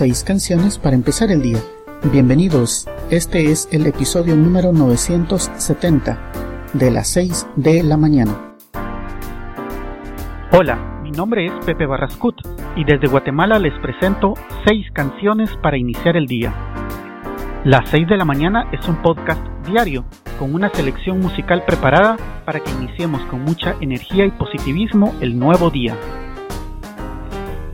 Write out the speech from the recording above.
Seis canciones para empezar el día. Bienvenidos, este es el episodio número 970 de las 6 de la mañana. Hola, mi nombre es Pepe Barrascut y desde Guatemala les presento seis canciones para iniciar el día. Las 6 de la mañana es un podcast diario con una selección musical preparada para que iniciemos con mucha energía y positivismo el nuevo día.